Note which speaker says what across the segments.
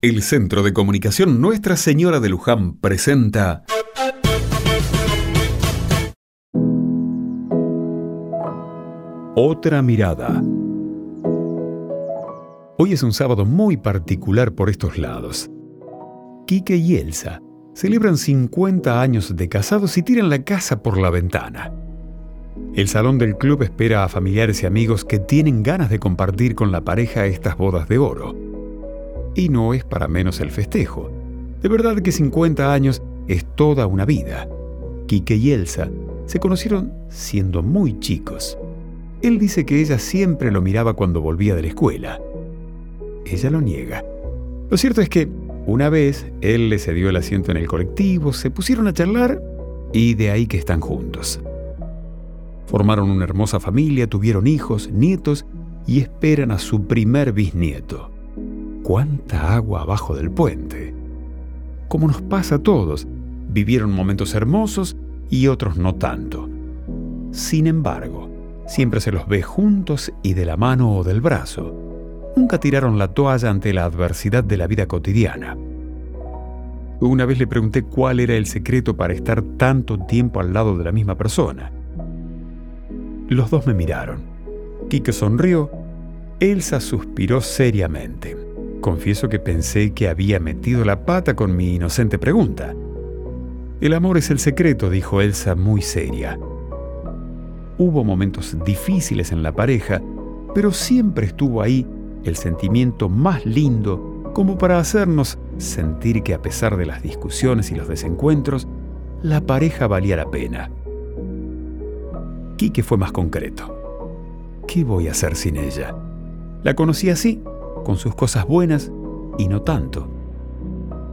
Speaker 1: El Centro de Comunicación Nuestra Señora de Luján presenta Otra mirada. Hoy es un sábado muy particular por estos lados. Quique y Elsa celebran 50 años de casados y tiran la casa por la ventana. El salón del club espera a familiares y amigos que tienen ganas de compartir con la pareja estas bodas de oro y no es para menos el festejo. De verdad que 50 años es toda una vida. Quique y Elsa se conocieron siendo muy chicos. Él dice que ella siempre lo miraba cuando volvía de la escuela. Ella lo niega. Lo cierto es que una vez él le cedió el asiento en el colectivo, se pusieron a charlar y de ahí que están juntos. Formaron una hermosa familia, tuvieron hijos, nietos y esperan a su primer bisnieto cuánta agua abajo del puente. Como nos pasa a todos, vivieron momentos hermosos y otros no tanto. Sin embargo, siempre se los ve juntos y de la mano o del brazo. Nunca tiraron la toalla ante la adversidad de la vida cotidiana. Una vez le pregunté cuál era el secreto para estar tanto tiempo al lado de la misma persona. Los dos me miraron. Quique sonrió, Elsa suspiró seriamente. Confieso que pensé que había metido la pata con mi inocente pregunta. El amor es el secreto, dijo Elsa muy seria. Hubo momentos difíciles en la pareja, pero siempre estuvo ahí el sentimiento más lindo como para hacernos sentir que a pesar de las discusiones y los desencuentros, la pareja valía la pena. Quique fue más concreto. ¿Qué voy a hacer sin ella? La conocí así con sus cosas buenas y no tanto.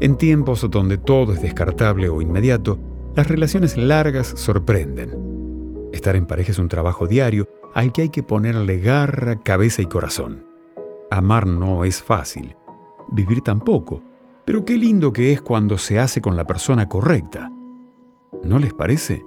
Speaker 1: En tiempos donde todo es descartable o inmediato, las relaciones largas sorprenden. Estar en pareja es un trabajo diario al que hay que ponerle garra, cabeza y corazón. Amar no es fácil, vivir tampoco, pero qué lindo que es cuando se hace con la persona correcta. ¿No les parece?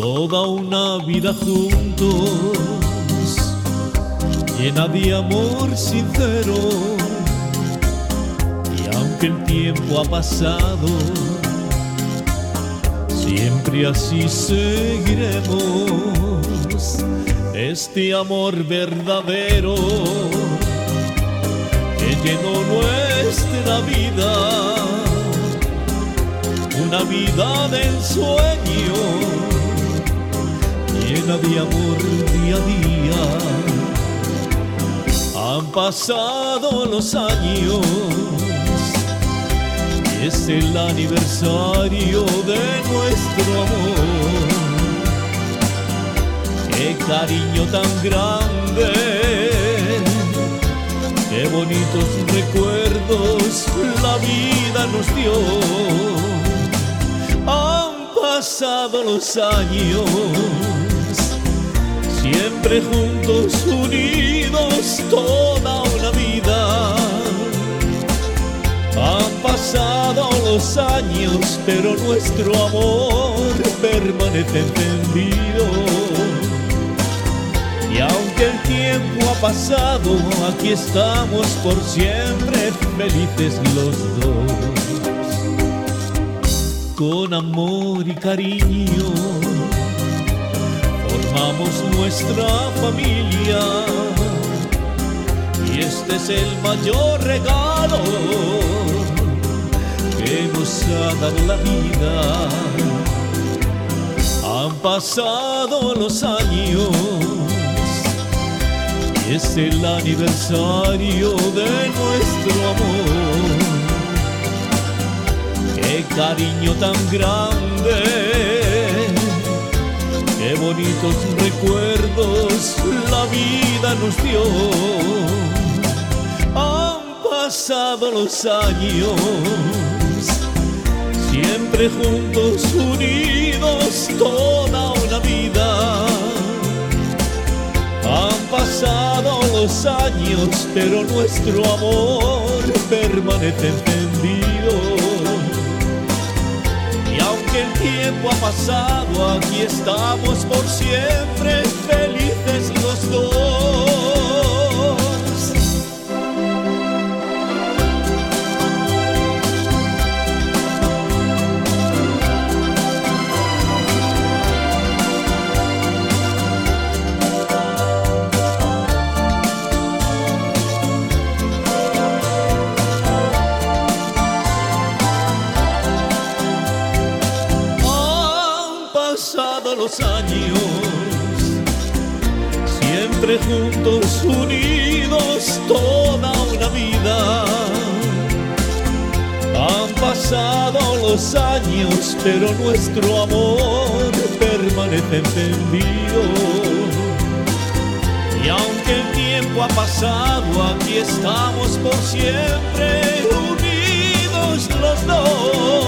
Speaker 2: Toda una vida juntos, llena de amor sincero. Y aunque el tiempo ha pasado, siempre así seguiremos. Este amor verdadero que llenó nuestra vida, una vida del sueño llena de amor día a día. Han pasado los años y es el aniversario de nuestro amor. Qué cariño tan grande, qué bonitos recuerdos la vida nos dio. Han pasado los años siempre juntos, unidos toda una vida. Han pasado los años, pero nuestro amor permanece encendido. Y aunque el tiempo ha pasado, aquí estamos por siempre felices los dos. Con amor y cariño Amamos nuestra familia y este es el mayor regalo que nos ha dado la vida. Han pasado los años y es el aniversario de nuestro amor. Qué cariño tan grande Qué bonitos recuerdos la vida nos dio. Han pasado los años, siempre juntos, unidos, toda una vida. Han pasado los años, pero nuestro amor permanece encendido tiempo pasado, aquí estamos por siempre, felices pasado los años, siempre juntos, unidos, toda una vida. Han pasado los años, pero nuestro amor permanece encendido. Y aunque el tiempo ha pasado, aquí estamos por siempre unidos los dos.